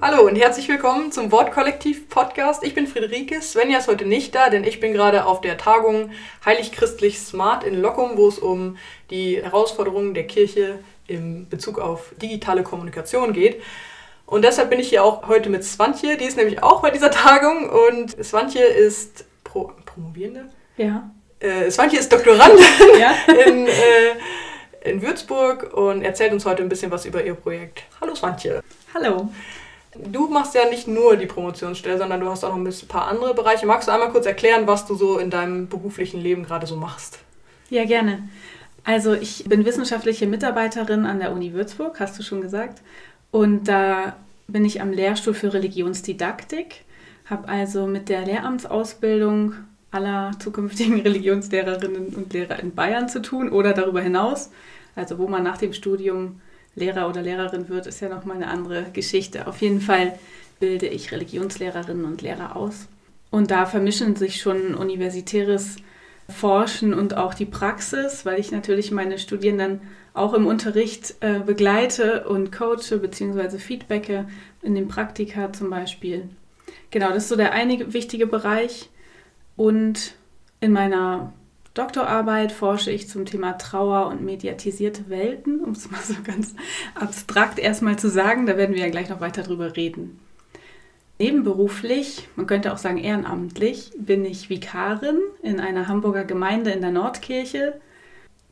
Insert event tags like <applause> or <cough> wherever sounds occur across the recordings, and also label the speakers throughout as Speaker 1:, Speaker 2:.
Speaker 1: Hallo und herzlich willkommen zum Wortkollektiv-Podcast. Ich bin Friederike. Svenja ist heute nicht da, denn ich bin gerade auf der Tagung Heilig-Christlich Smart in Lockum, wo es um die Herausforderungen der Kirche im Bezug auf digitale Kommunikation geht. Und deshalb bin ich hier auch heute mit Swantje, die ist nämlich auch bei dieser Tagung. Und Swantje ist Pro Promovierende?
Speaker 2: Ja.
Speaker 1: Äh, Swantje ist Doktorandin <laughs>
Speaker 2: Ja. <laughs>
Speaker 1: in, äh, in Würzburg und erzählt uns heute ein bisschen was über ihr Projekt. Hallo Swantje.
Speaker 2: Hallo.
Speaker 1: Du machst ja nicht nur die Promotionsstelle, sondern du hast auch noch ein bisschen- paar andere Bereiche. Magst du einmal kurz erklären, was du so in deinem beruflichen Leben gerade so machst?
Speaker 2: Ja, gerne. Also ich bin wissenschaftliche Mitarbeiterin an der Uni Würzburg, hast du schon gesagt. Und da bin ich am Lehrstuhl für Religionsdidaktik, habe also mit der Lehramtsausbildung aller zukünftigen <laughs> Religionslehrerinnen und Lehrer in Bayern zu tun oder darüber hinaus. Also wo man nach dem Studium Lehrer oder Lehrerin wird, ist ja nochmal eine andere Geschichte. Auf jeden Fall bilde ich Religionslehrerinnen und Lehrer aus. Und da vermischen sich schon universitäres Forschen und auch die Praxis, weil ich natürlich meine Studierenden auch im Unterricht äh, begleite und coache bzw. feedbacke in den Praktika zum Beispiel. Genau, das ist so der eine wichtige Bereich. Und in meiner Doktorarbeit forsche ich zum Thema Trauer und mediatisierte Welten, um es <laughs> mal so ganz abstrakt erstmal zu sagen. Da werden wir ja gleich noch weiter drüber reden. Nebenberuflich, man könnte auch sagen ehrenamtlich, bin ich Vikarin in einer Hamburger Gemeinde in der Nordkirche.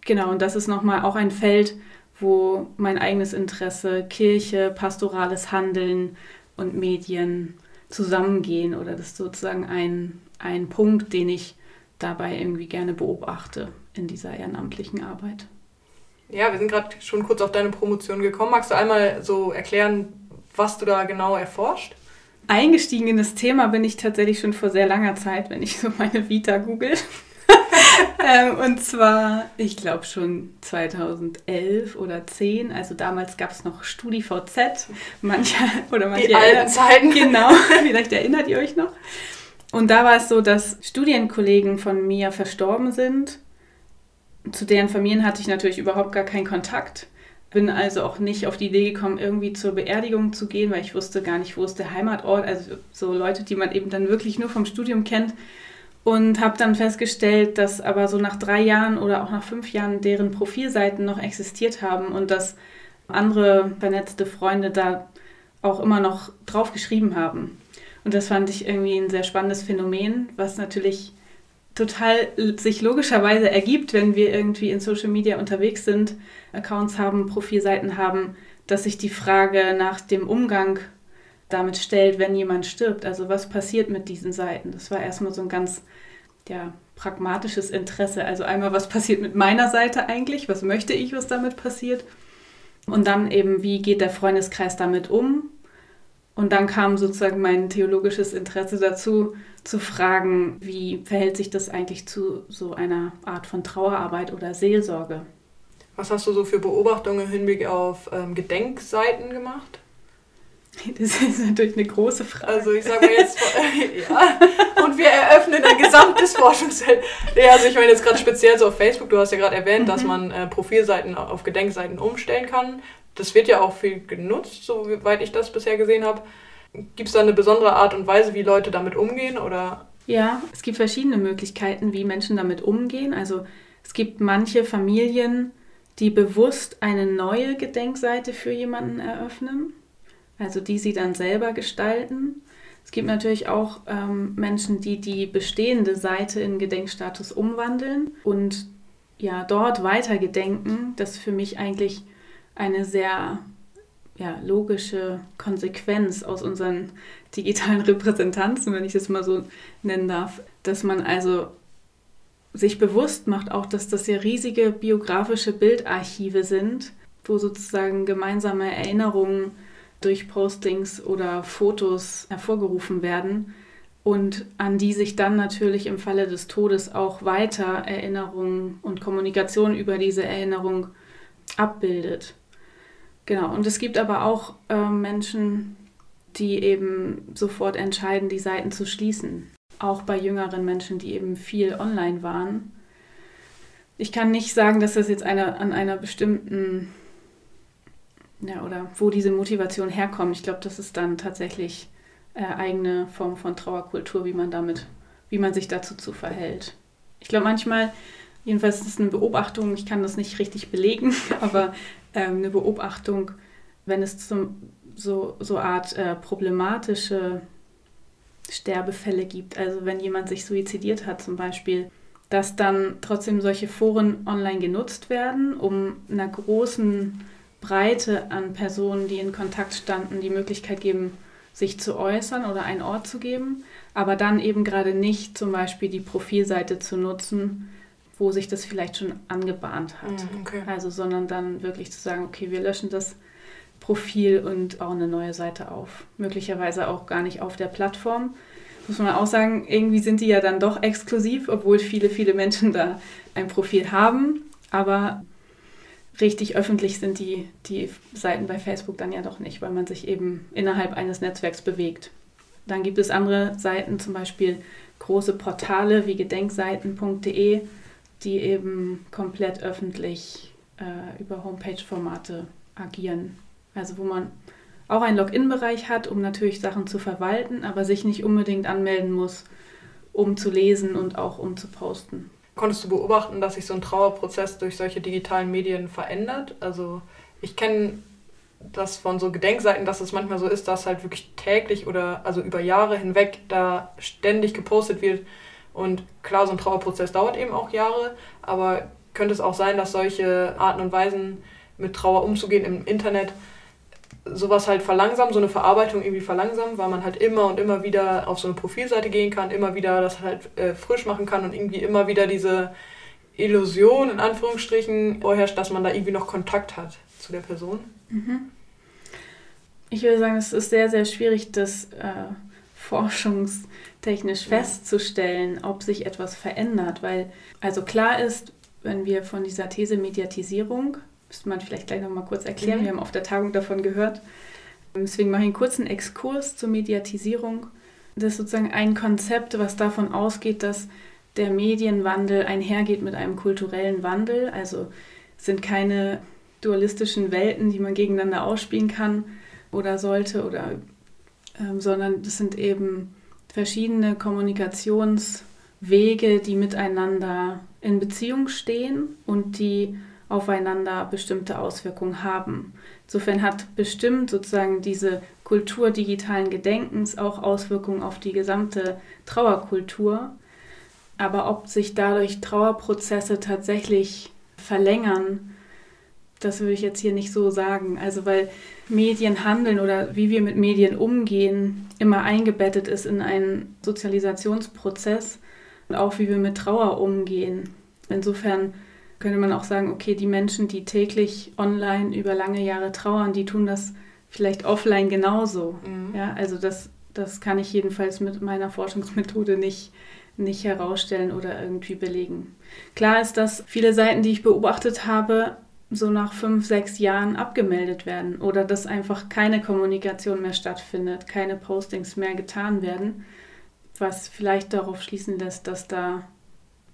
Speaker 2: Genau, und das ist nochmal auch ein Feld, wo mein eigenes Interesse, Kirche, pastorales Handeln und Medien zusammengehen. Oder das ist sozusagen ein, ein Punkt, den ich dabei irgendwie gerne beobachte in dieser ehrenamtlichen Arbeit.
Speaker 1: Ja, wir sind gerade schon kurz auf deine Promotion gekommen. Magst du einmal so erklären, was du da genau erforscht?
Speaker 2: Eingestiegen in das Thema bin ich tatsächlich schon vor sehr langer Zeit, wenn ich so meine Vita google. <laughs> <laughs> ähm, und zwar, ich glaube schon 2011 oder 10. Also damals gab es noch StudiVZ. Manche oder manche
Speaker 1: Die alten Zeiten.
Speaker 2: Genau, <laughs> vielleicht erinnert ihr euch noch. Und da war es so, dass Studienkollegen von mir verstorben sind. Zu deren Familien hatte ich natürlich überhaupt gar keinen Kontakt. Bin also auch nicht auf die Idee gekommen, irgendwie zur Beerdigung zu gehen, weil ich wusste gar nicht, wo ist der Heimatort. Also so Leute, die man eben dann wirklich nur vom Studium kennt. Und habe dann festgestellt, dass aber so nach drei Jahren oder auch nach fünf Jahren deren Profilseiten noch existiert haben und dass andere vernetzte Freunde da auch immer noch drauf geschrieben haben. Und das fand ich irgendwie ein sehr spannendes Phänomen, was natürlich total sich logischerweise ergibt, wenn wir irgendwie in Social Media unterwegs sind, Accounts haben, Profilseiten haben, dass sich die Frage nach dem Umgang damit stellt, wenn jemand stirbt. Also was passiert mit diesen Seiten? Das war erstmal so ein ganz ja, pragmatisches Interesse. Also einmal, was passiert mit meiner Seite eigentlich? Was möchte ich, was damit passiert? Und dann eben, wie geht der Freundeskreis damit um? Und dann kam sozusagen mein theologisches Interesse dazu, zu fragen, wie verhält sich das eigentlich zu so einer Art von Trauerarbeit oder Seelsorge?
Speaker 1: Was hast du so für Beobachtungen im Hinblick auf ähm, Gedenkseiten gemacht? <laughs>
Speaker 2: Das ist natürlich eine große Frage.
Speaker 1: Also ich sage mal jetzt, <laughs> ja, und wir eröffnen ein gesamtes <laughs> Forschungsfeld. Ja, also ich meine jetzt gerade speziell so auf Facebook, du hast ja gerade erwähnt, dass man äh, Profilseiten auf Gedenkseiten umstellen kann. Das wird ja auch viel genutzt, soweit ich das bisher gesehen habe. Gibt es da eine besondere Art und Weise, wie Leute damit umgehen? Oder
Speaker 2: Ja, es gibt verschiedene Möglichkeiten, wie Menschen damit umgehen. Also es gibt manche Familien, die bewusst eine neue Gedenkseite für jemanden eröffnen, also die sie dann selber gestalten. Es gibt natürlich auch ähm, Menschen, die die bestehende Seite in Gedenkstatus umwandeln und ja dort weiter gedenken. Das ist für mich eigentlich eine sehr ja, logische Konsequenz aus unseren digitalen <laughs> Repräsentanzen, wenn ich das mal so nennen darf, dass man also sich bewusst macht, auch dass das ja riesige biografische Bildarchive sind, wo sozusagen gemeinsame Erinnerungen durch Postings oder Fotos hervorgerufen werden und an die sich dann natürlich im Falle des Todes auch weiter Erinnerungen und Kommunikation über diese Erinnerung abbildet. Genau, und es gibt aber auch äh, Menschen, die eben sofort entscheiden, die Seiten zu schließen. auch bei jüngeren Menschen, die eben viel online waren. Ich kann nicht sagen, dass das jetzt eine, an einer bestimmten, ja, oder wo diese Motivation herkommt. Ich glaube, das ist dann tatsächlich äh, eigene Form von Trauerkultur, wie man damit, wie man sich dazu zu verhält. Ich glaube, manchmal, jedenfalls ist es eine Beobachtung, ich kann das nicht richtig belegen, <laughs> aber ähm, eine Beobachtung, wenn es zum, so, so Art äh, problematische Sterbefälle gibt. Also wenn jemand sich suizidiert hat zum Beispiel, dass dann trotzdem solche Foren online genutzt werden, um einer großen Breite an Personen, die in Kontakt standen, die Möglichkeit geben, sich zu äußern oder einen Ort zu geben, aber dann eben gerade nicht zum Beispiel die Profilseite zu nutzen, wo sich das vielleicht schon angebahnt hat.
Speaker 1: Mm, okay.
Speaker 2: Also, sondern dann wirklich zu sagen, okay, wir löschen das Profil und bauen eine neue Seite auf. Möglicherweise auch gar nicht auf der Plattform. Muss man auch sagen, irgendwie sind die ja dann doch exklusiv, obwohl viele, viele Menschen da ein Profil haben. Aber richtig öffentlich sind die, die Seiten bei Facebook dann ja doch nicht, weil man sich eben innerhalb eines Netzwerks bewegt. Dann gibt es andere Seiten, zum Beispiel große Portale wie gedenkseiten.de, die eben komplett öffentlich äh, über Homepage-Formate agieren. Also wo man auch einen Login-Bereich hat, um natürlich Sachen zu verwalten, aber sich nicht unbedingt anmelden muss, um zu lesen und auch um zu posten.
Speaker 1: Konntest du beobachten, dass sich so ein Trauerprozess durch solche digitalen Medien verändert? Also ich kenne das von so Gedenkseiten, dass es manchmal so ist, dass halt wirklich täglich oder also über Jahre hinweg da ständig gepostet wird. Und klar, so ein Trauerprozess dauert eben auch Jahre, aber könnte es auch sein, dass solche Arten und Weisen mit Trauer umzugehen im Internet sowas halt verlangsamen, so eine Verarbeitung irgendwie verlangsamen, weil man halt immer und immer wieder auf so eine Profilseite gehen kann, immer wieder das halt äh, frisch machen kann und irgendwie immer wieder diese Illusion in Anführungsstrichen vorherrscht, dass man da irgendwie noch Kontakt hat zu der Person.
Speaker 2: Mhm. Ich würde sagen, es ist sehr, sehr schwierig, das äh, forschungstechnisch festzustellen, ob sich etwas verändert, weil also klar ist, wenn wir von dieser These Mediatisierung müsste man vielleicht gleich noch mal kurz erklären. Mhm. Wir haben auf der Tagung davon gehört. Deswegen mache ich einen kurzen Exkurs zur Mediatisierung. Das ist sozusagen ein Konzept, was davon ausgeht, dass der Medienwandel einhergeht mit einem kulturellen Wandel. Also es sind keine dualistischen Welten, die man gegeneinander ausspielen kann oder sollte, oder, ähm, sondern das sind eben verschiedene Kommunikationswege, die miteinander in Beziehung stehen und die aufeinander bestimmte Auswirkungen haben. Insofern hat bestimmt sozusagen diese Kultur digitalen Gedenkens auch Auswirkungen auf die gesamte Trauerkultur. Aber ob sich dadurch Trauerprozesse tatsächlich verlängern, das würde ich jetzt hier nicht so sagen. Also weil Medien handeln oder wie wir mit Medien umgehen, immer eingebettet ist in einen Sozialisationsprozess und auch wie wir mit Trauer umgehen. Insofern könnte man auch sagen, okay, die Menschen, die täglich online über lange Jahre trauern, die tun das vielleicht offline genauso. Mhm. Ja, also das, das kann ich jedenfalls mit meiner Forschungsmethode nicht, nicht herausstellen oder irgendwie belegen. Klar ist, dass viele Seiten, die ich beobachtet habe, so nach fünf, sechs Jahren abgemeldet werden oder dass einfach keine Kommunikation mehr stattfindet, keine Postings mehr getan werden, was vielleicht darauf schließen lässt, dass da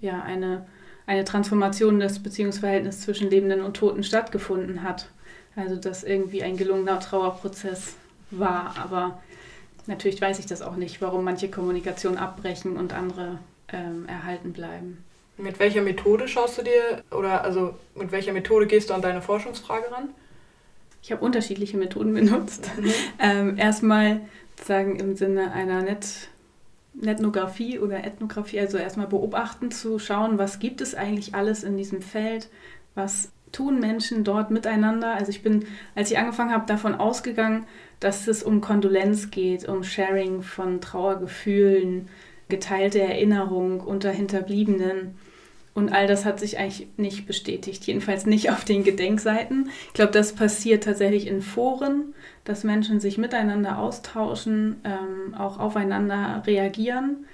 Speaker 2: ja eine eine Transformation des Beziehungsverhältnisses zwischen Lebenden und Toten stattgefunden hat. Also dass irgendwie ein gelungener Trauerprozess war. Aber natürlich weiß ich das auch nicht, warum manche Kommunikation abbrechen und andere ähm, erhalten bleiben.
Speaker 1: Mit welcher Methode schaust du dir oder also mit welcher Methode gehst du an deine Forschungsfrage ran?
Speaker 2: Ich habe unterschiedliche Methoden benutzt. Mhm. Ähm, erstmal sagen im Sinne einer Net Ethnographie oder Ethnographie, also erstmal beobachten, zu schauen, was gibt es eigentlich alles in diesem Feld, was tun Menschen dort miteinander. Also ich bin, als ich angefangen habe, davon ausgegangen, dass es um Kondolenz geht, um Sharing von Trauergefühlen, geteilte Erinnerung unter Hinterbliebenen. Und all das hat sich eigentlich nicht bestätigt, jedenfalls nicht auf den Gedenkseiten. Ich glaube, das passiert tatsächlich in Foren, dass Menschen sich miteinander austauschen, ähm, auch aufeinander reagieren.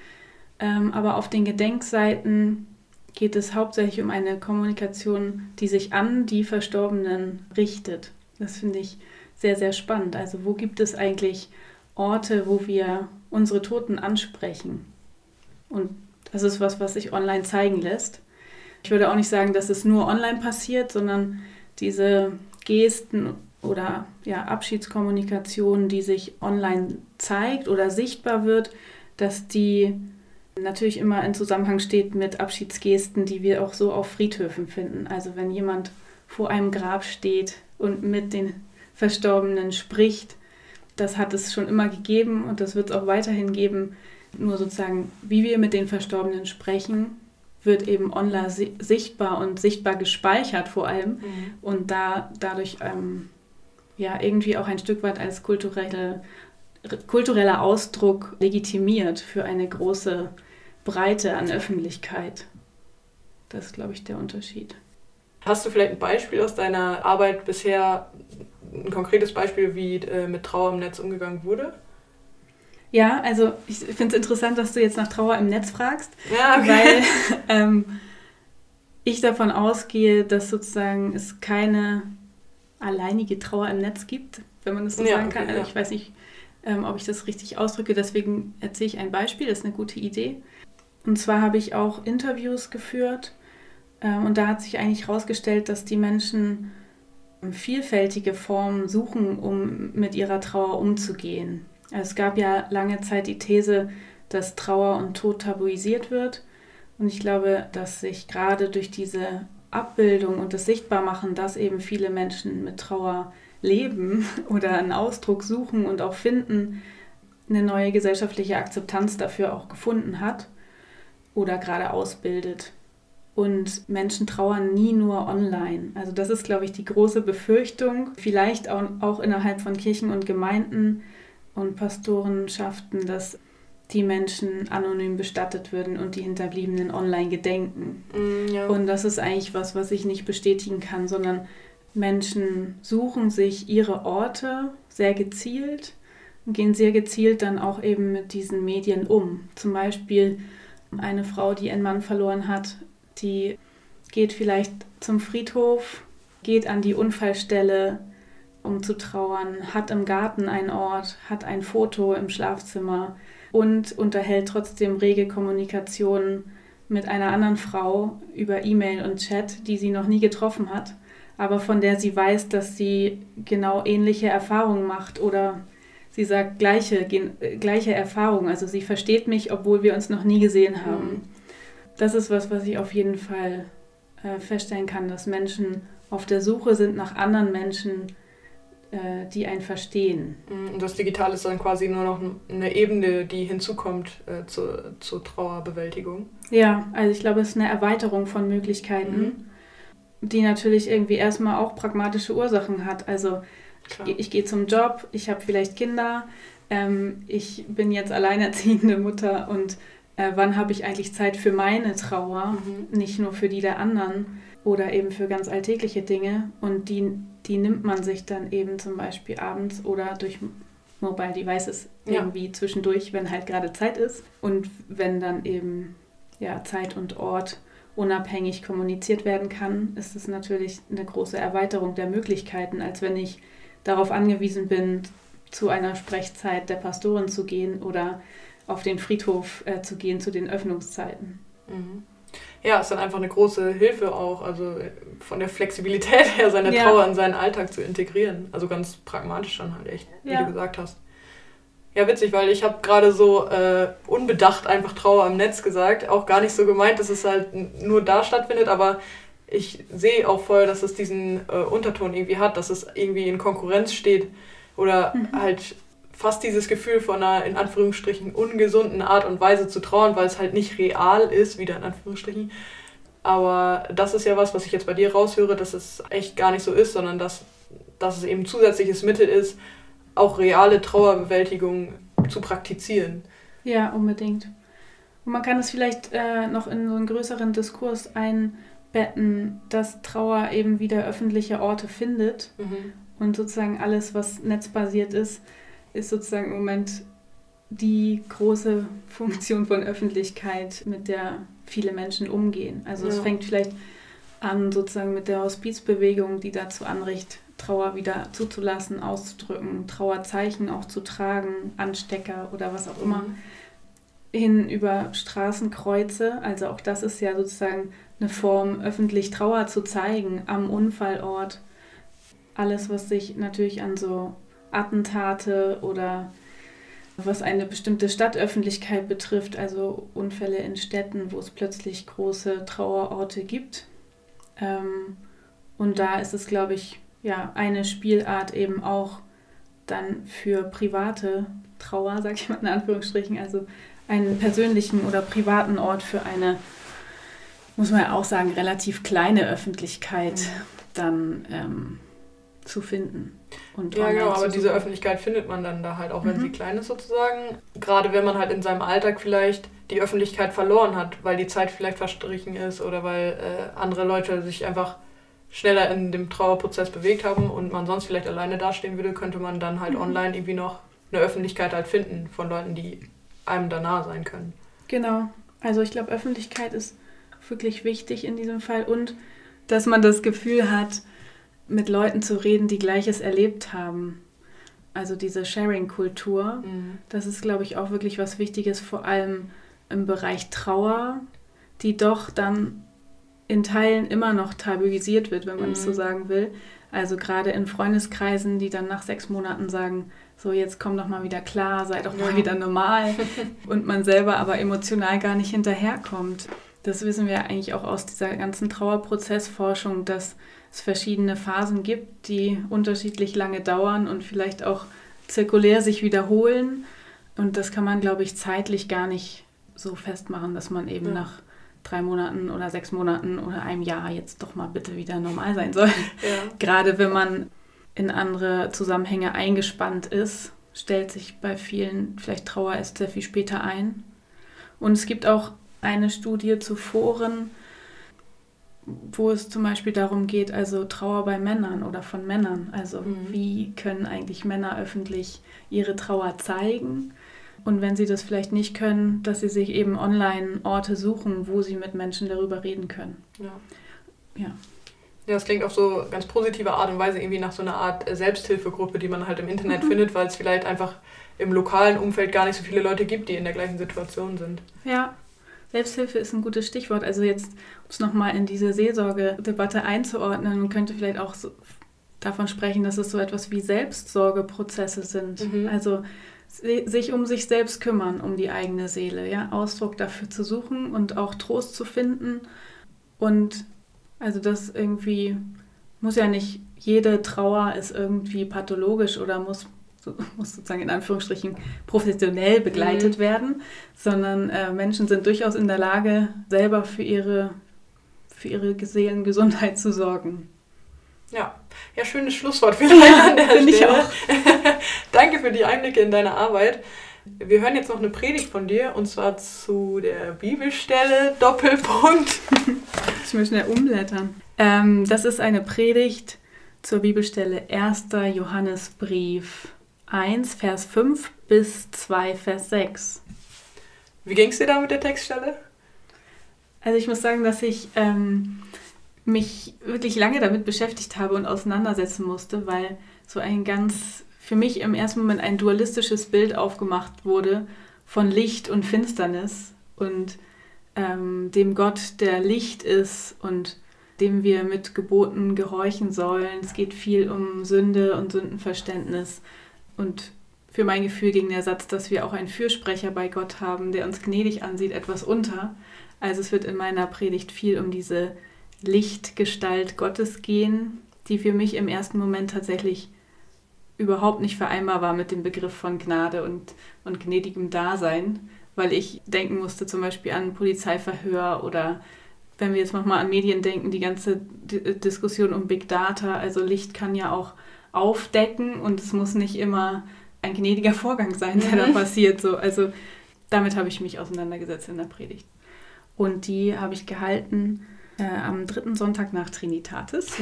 Speaker 2: Ähm, aber auf den Gedenkseiten geht es hauptsächlich um eine Kommunikation, die sich an die Verstorbenen richtet. Das finde ich sehr, sehr spannend. Also wo gibt es eigentlich Orte, wo wir unsere Toten ansprechen? Und das ist was, was sich online zeigen lässt. Ich würde auch nicht sagen, dass es nur online passiert, sondern diese Gesten oder ja, Abschiedskommunikation, die sich online zeigt oder sichtbar wird, dass die natürlich immer in Zusammenhang steht mit Abschiedsgesten, die wir auch so auf Friedhöfen finden. Also wenn jemand vor einem Grab steht und mit den Verstorbenen spricht, das hat es schon immer gegeben und das wird es auch weiterhin geben. Nur sozusagen, wie wir mit den Verstorbenen sprechen, wird eben online sichtbar und sichtbar gespeichert vor allem mhm. und da dadurch ähm, ja irgendwie auch ein Stück weit als kulturelle, kultureller Ausdruck legitimiert für eine große Breite an Öffentlichkeit. Das ist, glaube ich, der Unterschied.
Speaker 1: Hast du vielleicht ein Beispiel aus deiner Arbeit bisher, ein konkretes Beispiel, wie äh, mit Trauer im Netz umgegangen wurde?
Speaker 2: Ja, also ich finde es interessant, dass du jetzt nach Trauer im Netz fragst,
Speaker 1: ja, okay.
Speaker 2: weil <laughs> ähm, ich davon ausgehe, dass sozusagen es keine alleinige Trauer im Netz gibt, wenn man das so ja, sagen kann. Also ja. ich weiß nicht, ähm, ob ich das richtig ausdrücke, deswegen erzähle ich ein Beispiel, das ist eine gute Idee. Und zwar habe ich auch Interviews geführt ähm, und da hat sich eigentlich herausgestellt, dass die Menschen vielfältige Formen suchen, um mit ihrer Trauer umzugehen. Es gab ja lange Zeit die These, dass Trauer und Tod tabuisiert wird. Und ich glaube, dass sich gerade durch diese Abbildung und das Sichtbarmachen, dass eben viele Menschen mit Trauer leben <laughs> oder einen Ausdruck suchen und auch finden, eine neue gesellschaftliche Akzeptanz dafür auch gefunden hat oder gerade ausbildet. Und Menschen trauern nie nur online. Also das ist, glaube ich, die große Befürchtung, vielleicht auch innerhalb von Kirchen und Gemeinden und Pastorenschaften, dass die Menschen anonym bestattet würden und die Hinterbliebenen online gedenken.
Speaker 1: Mm, ja.
Speaker 2: Und das ist eigentlich was, was ich nicht bestätigen kann, sondern Menschen suchen sich ihre Orte sehr gezielt und gehen sehr gezielt dann auch eben mit diesen Medien um. Zum Beispiel eine Frau, die einen Mann verloren hat, die geht vielleicht zum Friedhof, geht an die Unfallstelle, um zu trauern, hat im Garten einen Ort, hat ein Foto im Schlafzimmer und unterhält trotzdem rege Kommunikation mit einer anderen Frau über E-Mail und Chat, die sie noch nie getroffen hat, aber von der sie weiß, dass sie genau ähnliche Erfahrungen macht oder sie sagt gleiche, gleiche Erfahrungen. Also sie versteht mich, obwohl wir uns noch nie gesehen haben. Mhm das ist was, was ich auf jeden Fall äh, feststellen kann, dass Menschen auf der Suche sind nach anderen Menschen, äh, die einen verstehen.
Speaker 1: Mm, und das Digitale ist dann quasi nur noch eine Ebene, die hinzukommt äh, zur, zur Trauerbewältigung.
Speaker 2: Ja, also ich glaube, es ist eine Erweiterung von Möglichkeiten, mhm. die natürlich irgendwie erstmal auch pragmatische Ursachen hat. Also ich, ich gehe zum Job, ich habe vielleicht Kinder, ähm, ich bin jetzt alleinerziehende Mutter und äh, wann habe ich eigentlich Zeit für meine Trauer, mhm. nicht nur für die der anderen oder eben für ganz alltägliche Dinge. Und die, die nimmt man sich dann eben zum Beispiel abends oder durch Mobile Devices ja. irgendwie zwischendurch, wenn halt gerade Zeit ist. Und wenn dann eben ja, Zeit und Ort unabhängig kommuniziert werden kann, ist es natürlich eine große Erweiterung der Möglichkeiten, als wenn ich darauf angewiesen bin, zu einer Sprechzeit der Pastorin zu gehen oder auf den Friedhof äh, zu gehen zu den Öffnungszeiten.
Speaker 1: Mhm. Ja, ist dann einfach eine große Hilfe auch, also von der Flexibilität her, seine ja. Trauer in seinen Alltag zu integrieren. Also ganz pragmatisch dann halt echt, wie ja. du gesagt hast. Ja, witzig, weil ich habe gerade so äh, unbedacht einfach Trauer am Netz gesagt. Auch gar nicht so gemeint, dass es halt nur da stattfindet, aber ich sehe auch voll, dass es diesen äh, Unterton irgendwie hat, dass es irgendwie in Konkurrenz steht oder mhm. halt fast dieses Gefühl von einer in Anführungsstrichen ungesunden Art und Weise zu trauern, weil es halt nicht real ist, wieder in Anführungsstrichen. Aber das ist ja was, was ich jetzt bei dir raushöre, dass es echt gar nicht so ist, sondern dass, dass es eben zusätzliches Mittel ist, auch reale Trauerbewältigung zu praktizieren.
Speaker 2: Ja, unbedingt. Und man kann es vielleicht äh, noch in so einen größeren Diskurs einbetten, dass Trauer eben wieder öffentliche Orte findet mhm. und sozusagen alles, was netzbasiert ist, ist sozusagen im Moment die große Funktion von Öffentlichkeit, mit der viele Menschen umgehen. Also ja. es fängt vielleicht an sozusagen mit der Hospizbewegung, die dazu anricht, Trauer wieder zuzulassen, auszudrücken, Trauerzeichen auch zu tragen, Anstecker oder was auch immer. Mhm. hin über Straßenkreuze. Also auch das ist ja sozusagen eine Form, öffentlich Trauer zu zeigen am Unfallort. Alles, was sich natürlich an so Attentate oder was eine bestimmte Stadtöffentlichkeit betrifft, also Unfälle in Städten, wo es plötzlich große Trauerorte gibt. Ähm, und da ist es, glaube ich, ja, eine Spielart eben auch dann für private Trauer, sage ich mal in Anführungsstrichen, also einen persönlichen oder privaten Ort für eine, muss man ja auch sagen, relativ kleine Öffentlichkeit mhm. dann ähm, zu finden.
Speaker 1: Und ja, genau, aber diese Öffentlichkeit findet man dann da halt auch, wenn mhm. sie klein ist sozusagen. Gerade wenn man halt in seinem Alltag vielleicht die Öffentlichkeit verloren hat, weil die Zeit vielleicht verstrichen ist oder weil äh, andere Leute sich einfach schneller in dem Trauerprozess bewegt haben und man sonst vielleicht alleine dastehen würde, könnte man dann halt mhm. online irgendwie noch eine Öffentlichkeit halt finden von Leuten, die einem da nah sein können.
Speaker 2: Genau. Also ich glaube, Öffentlichkeit ist wirklich wichtig in diesem Fall und dass man das Gefühl hat, mit Leuten zu reden, die Gleiches erlebt haben. Also diese Sharing-Kultur, mhm. das ist, glaube ich, auch wirklich was Wichtiges, vor allem im Bereich Trauer, die doch dann in Teilen immer noch tabuisiert wird, wenn man es mhm. so sagen will. Also gerade in Freundeskreisen, die dann nach sechs Monaten sagen, so jetzt komm doch mal wieder klar, sei doch mal ja. wieder normal <laughs> und man selber aber emotional gar nicht hinterherkommt. Das wissen wir eigentlich auch aus dieser ganzen Trauerprozessforschung, dass es verschiedene Phasen gibt, die unterschiedlich lange dauern und vielleicht auch zirkulär sich wiederholen. Und das kann man, glaube ich, zeitlich gar nicht so festmachen, dass man eben ja. nach drei Monaten oder sechs Monaten oder einem Jahr jetzt doch mal bitte wieder normal sein soll. Ja. <laughs> Gerade wenn man in andere Zusammenhänge eingespannt ist, stellt sich bei vielen vielleicht Trauer erst sehr viel später ein. Und es gibt auch eine Studie zu Foren, wo es zum Beispiel darum geht, also Trauer bei Männern oder von Männern. Also mhm. wie können eigentlich Männer öffentlich ihre Trauer zeigen? Und wenn sie das vielleicht nicht können, dass sie sich eben online Orte suchen, wo sie mit Menschen darüber reden können.
Speaker 1: Ja. Ja. Ja, das klingt auf so ganz positive Art und Weise irgendwie nach so einer Art Selbsthilfegruppe, die man halt im Internet mhm. <laughs> findet, weil es vielleicht einfach im lokalen Umfeld gar nicht so viele Leute gibt, die in der gleichen Situation sind.
Speaker 2: Ja, Selbsthilfe ist ein gutes Stichwort. Also jetzt, um es nochmal in diese Seelsorgedebatte einzuordnen, man könnte vielleicht auch so davon sprechen, dass es so etwas wie Selbstsorgeprozesse sind. Mhm. Also sich um sich selbst kümmern, um die eigene Seele, ja, Ausdruck dafür zu suchen und auch Trost zu finden. Und also das irgendwie muss ja nicht jede Trauer ist irgendwie pathologisch oder muss, muss sozusagen in Anführungsstrichen professionell begleitet mhm. werden, sondern äh, Menschen sind durchaus in der Lage, selber für ihre, für ihre Seelengesundheit zu sorgen.
Speaker 1: Ja, ja, schönes Schlusswort vielleicht an der <laughs> Stelle. Ich auch. <laughs> Danke für die Einblicke in deine Arbeit. Wir hören jetzt noch eine Predigt von dir und zwar zu der Bibelstelle Doppelpunkt. <laughs>
Speaker 2: Ich muss schnell umblättern. Ähm, das ist eine Predigt zur Bibelstelle 1. Johannesbrief 1, Vers 5 bis 2, Vers 6.
Speaker 1: Wie ging es dir da mit der Textstelle?
Speaker 2: Also ich muss sagen, dass ich ähm, mich wirklich lange damit beschäftigt habe und auseinandersetzen musste, weil so ein ganz, für mich im ersten Moment ein dualistisches Bild aufgemacht wurde von Licht und Finsternis und ähm, dem Gott, der Licht ist und dem wir mit Geboten gehorchen sollen. Es geht viel um Sünde und Sündenverständnis. Und für mein Gefühl ging der Satz, dass wir auch einen Fürsprecher bei Gott haben, der uns gnädig ansieht, etwas unter. Also es wird in meiner Predigt viel um diese Lichtgestalt Gottes gehen, die für mich im ersten Moment tatsächlich überhaupt nicht vereinbar war mit dem Begriff von Gnade und, und gnädigem Dasein, weil ich denken musste zum Beispiel an Polizeiverhör oder wenn wir jetzt nochmal an Medien denken, die ganze D Diskussion um Big Data, also Licht kann ja auch aufdecken und es muss nicht immer ein gnädiger Vorgang sein, der da mhm. passiert. So. Also damit habe ich mich auseinandergesetzt in der Predigt. Und die habe ich gehalten äh, am dritten Sonntag nach Trinitatis,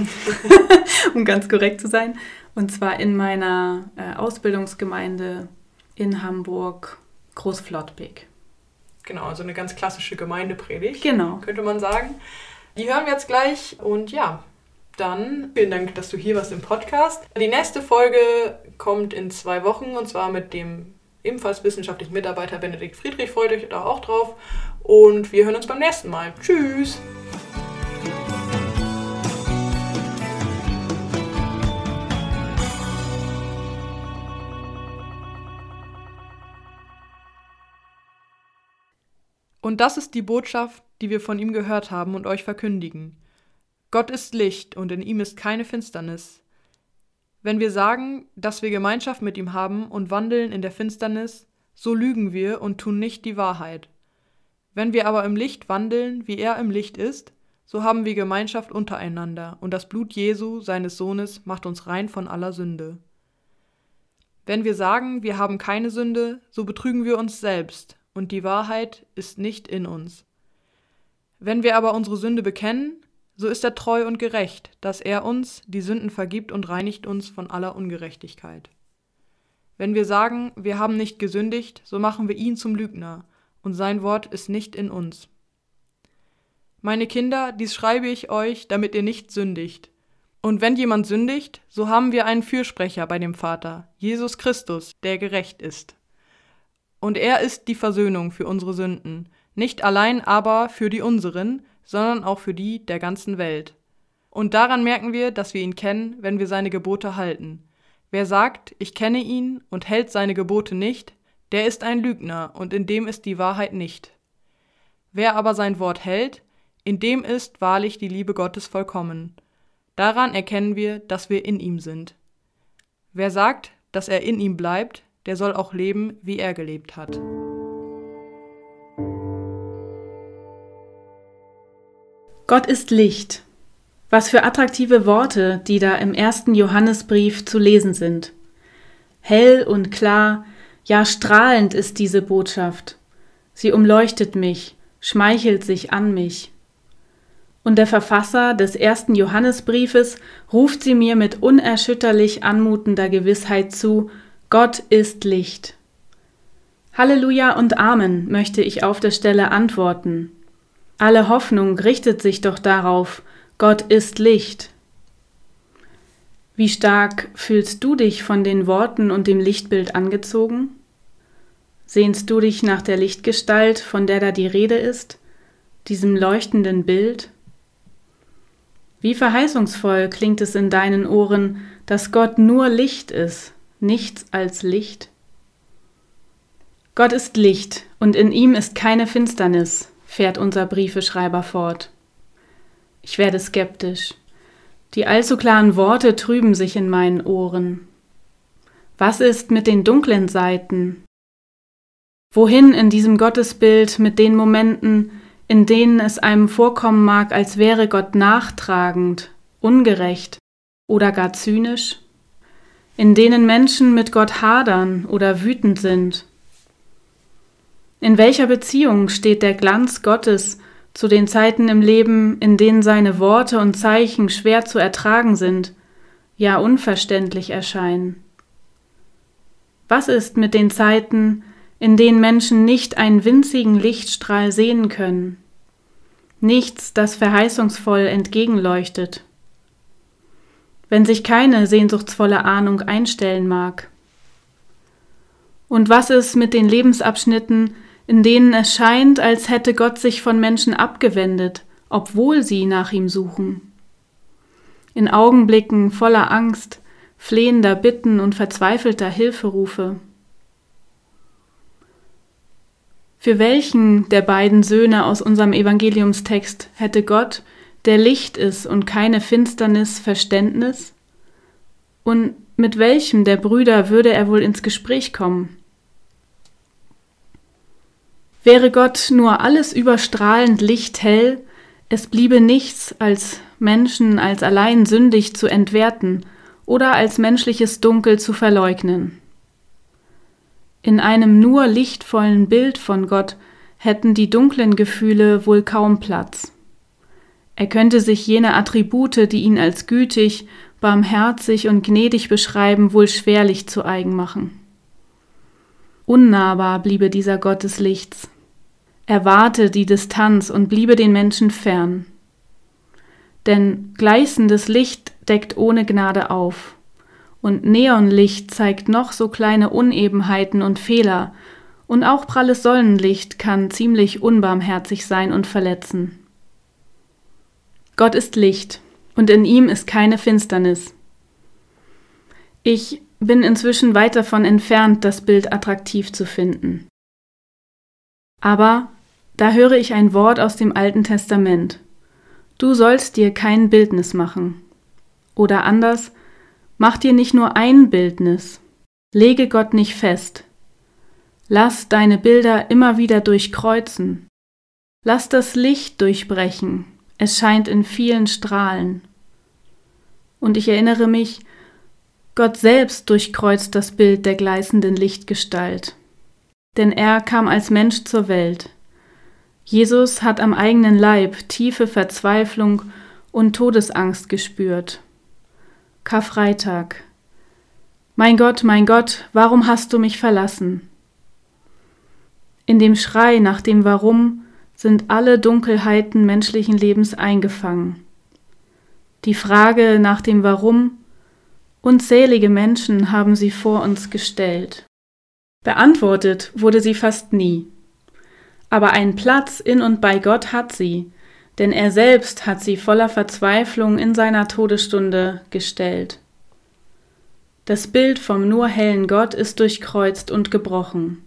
Speaker 2: <laughs> um ganz korrekt zu sein. Und zwar in meiner äh, Ausbildungsgemeinde in Hamburg, Großflottbek.
Speaker 1: Genau, also eine ganz klassische Gemeindepredigt.
Speaker 2: Genau.
Speaker 1: Könnte man sagen. Die hören wir jetzt gleich und ja, dann vielen Dank, dass du hier warst im Podcast. Die nächste Folge kommt in zwei Wochen und zwar mit dem ebenfalls wissenschaftlichen Mitarbeiter Benedikt Friedrich. Freut euch da auch drauf. Und wir hören uns beim nächsten Mal. Tschüss! Und das ist die Botschaft, die wir von ihm gehört haben und euch verkündigen. Gott ist Licht und in ihm ist keine Finsternis. Wenn wir sagen, dass wir Gemeinschaft mit ihm haben und wandeln in der Finsternis, so lügen wir und tun nicht die Wahrheit. Wenn wir aber im Licht wandeln, wie er im Licht ist, so haben wir Gemeinschaft untereinander, und das Blut Jesu, seines Sohnes, macht uns rein von aller Sünde. Wenn wir sagen, wir haben keine Sünde, so betrügen wir uns selbst, und die Wahrheit ist nicht in uns. Wenn wir aber unsere Sünde bekennen, so ist er treu und gerecht, dass er uns die Sünden vergibt und reinigt uns von aller Ungerechtigkeit. Wenn wir sagen, wir haben nicht gesündigt, so machen wir ihn zum Lügner, und sein Wort ist nicht in uns. Meine Kinder, dies schreibe ich euch, damit ihr nicht sündigt. Und wenn jemand sündigt, so haben wir einen Fürsprecher bei dem Vater, Jesus Christus, der gerecht ist. Und er ist die Versöhnung für unsere Sünden, nicht allein aber für die unseren, sondern auch für die der ganzen Welt. Und daran merken wir, dass wir ihn kennen, wenn wir seine Gebote halten. Wer sagt, ich kenne ihn und hält seine Gebote nicht, der ist ein Lügner, und in dem ist die Wahrheit nicht. Wer aber sein Wort hält, in dem ist wahrlich die Liebe Gottes vollkommen. Daran erkennen wir, dass wir in ihm sind. Wer sagt, dass er in ihm bleibt, der soll auch leben, wie er gelebt hat.
Speaker 2: Gott ist Licht. Was für attraktive Worte, die da im ersten Johannesbrief zu lesen sind. Hell und klar, ja strahlend ist diese Botschaft. Sie umleuchtet mich, schmeichelt sich an mich. Und der Verfasser des ersten Johannesbriefes ruft sie mir mit unerschütterlich anmutender Gewissheit zu, Gott ist Licht. Halleluja und Amen möchte ich auf der Stelle antworten. Alle Hoffnung richtet sich doch darauf, Gott ist Licht. Wie stark fühlst du dich von den Worten und dem Lichtbild angezogen? Sehnst du dich nach der Lichtgestalt, von der da die Rede ist, diesem leuchtenden Bild? Wie verheißungsvoll klingt es in deinen Ohren, dass Gott nur Licht ist, nichts als Licht? Gott ist Licht und in ihm ist keine Finsternis, fährt unser Briefeschreiber fort. Ich werde skeptisch. Die allzu klaren Worte trüben sich in meinen Ohren. Was ist mit den dunklen Seiten? Wohin in diesem Gottesbild mit den Momenten, in denen es einem vorkommen mag, als wäre Gott nachtragend, ungerecht oder gar zynisch? in denen Menschen mit Gott hadern oder wütend sind? In welcher Beziehung steht der Glanz Gottes zu den Zeiten im Leben, in denen seine Worte und Zeichen schwer zu ertragen sind, ja unverständlich erscheinen? Was ist mit den Zeiten, in denen Menschen nicht einen winzigen Lichtstrahl sehen können? Nichts, das verheißungsvoll entgegenleuchtet wenn sich keine sehnsuchtsvolle Ahnung einstellen mag? Und was ist mit den Lebensabschnitten, in denen es scheint, als hätte Gott sich von Menschen abgewendet, obwohl sie nach ihm suchen? In Augenblicken voller Angst, flehender Bitten und verzweifelter Hilferufe. Für welchen der beiden Söhne aus unserem Evangeliumstext hätte Gott der Licht ist und keine Finsternis, Verständnis? Und mit welchem der Brüder würde er wohl ins Gespräch kommen? Wäre Gott nur alles überstrahlend lichthell, es bliebe nichts als Menschen als allein sündig zu entwerten oder als menschliches Dunkel zu verleugnen. In einem nur lichtvollen Bild von Gott hätten die dunklen Gefühle wohl kaum Platz. Er könnte sich jene Attribute, die ihn als gütig, barmherzig und gnädig beschreiben, wohl schwerlich zu eigen machen. Unnahbar bliebe dieser Gott des Lichts. Er wahrte die Distanz und bliebe den Menschen fern. Denn gleißendes Licht deckt ohne Gnade auf, Und Neonlicht zeigt noch so kleine Unebenheiten und Fehler, und auch pralles Sonnenlicht kann ziemlich unbarmherzig sein und verletzen. Gott ist Licht, und in ihm ist keine Finsternis. Ich bin inzwischen weit davon entfernt, das Bild attraktiv zu finden. Aber da höre ich ein Wort aus dem Alten Testament. Du sollst dir kein Bildnis machen. Oder anders, mach dir nicht nur ein Bildnis, lege Gott nicht fest. Lass deine Bilder immer wieder durchkreuzen. Lass das Licht durchbrechen, es scheint in vielen Strahlen. Und ich erinnere mich, Gott selbst durchkreuzt das Bild der gleißenden Lichtgestalt. Denn er kam als Mensch zur Welt. Jesus hat am eigenen Leib tiefe Verzweiflung und Todesangst gespürt. Karfreitag. Mein Gott, mein Gott, warum hast du mich verlassen? In dem Schrei nach dem Warum sind alle Dunkelheiten menschlichen Lebens eingefangen. Die Frage nach dem Warum Unzählige Menschen haben sie vor uns gestellt. Beantwortet wurde sie fast nie. Aber einen Platz in und bei Gott hat sie, denn er selbst hat sie voller Verzweiflung in seiner Todesstunde gestellt. Das Bild vom nur hellen Gott ist durchkreuzt und gebrochen.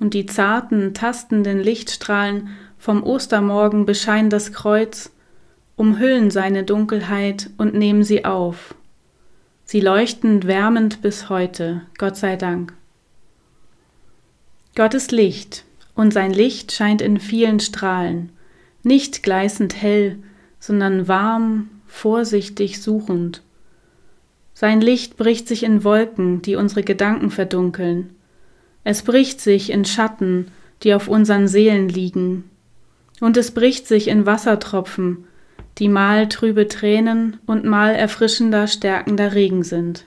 Speaker 2: Und die zarten, tastenden Lichtstrahlen vom Ostermorgen bescheinen das Kreuz, umhüllen seine Dunkelheit und nehmen sie auf. Sie leuchten wärmend bis heute, Gott sei Dank. Gott ist Licht, und sein Licht scheint in vielen Strahlen, nicht gleißend hell, sondern warm, vorsichtig suchend. Sein Licht bricht sich in Wolken, die unsere Gedanken verdunkeln. Es bricht sich in Schatten, die auf unseren Seelen liegen. Und es bricht sich in Wassertropfen, die mal trübe Tränen und mal erfrischender, stärkender Regen sind.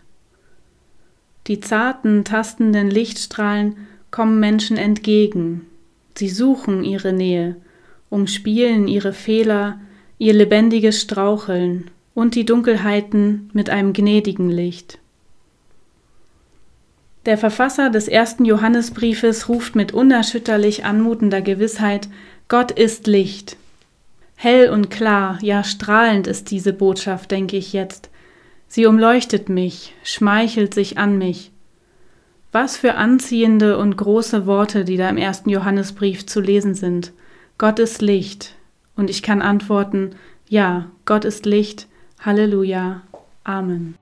Speaker 2: Die zarten, tastenden Lichtstrahlen kommen Menschen entgegen. Sie suchen ihre Nähe, umspielen ihre Fehler, ihr lebendiges Straucheln und die Dunkelheiten mit einem gnädigen Licht. Der Verfasser des ersten Johannesbriefes ruft mit unerschütterlich anmutender Gewissheit Gott ist Licht. Hell und klar, ja strahlend ist diese Botschaft, denke ich jetzt. Sie umleuchtet mich, schmeichelt sich an mich. Was für anziehende und große Worte, die da im ersten Johannesbrief zu lesen sind. Gott ist Licht. Und ich kann antworten, ja, Gott ist Licht. Halleluja. Amen.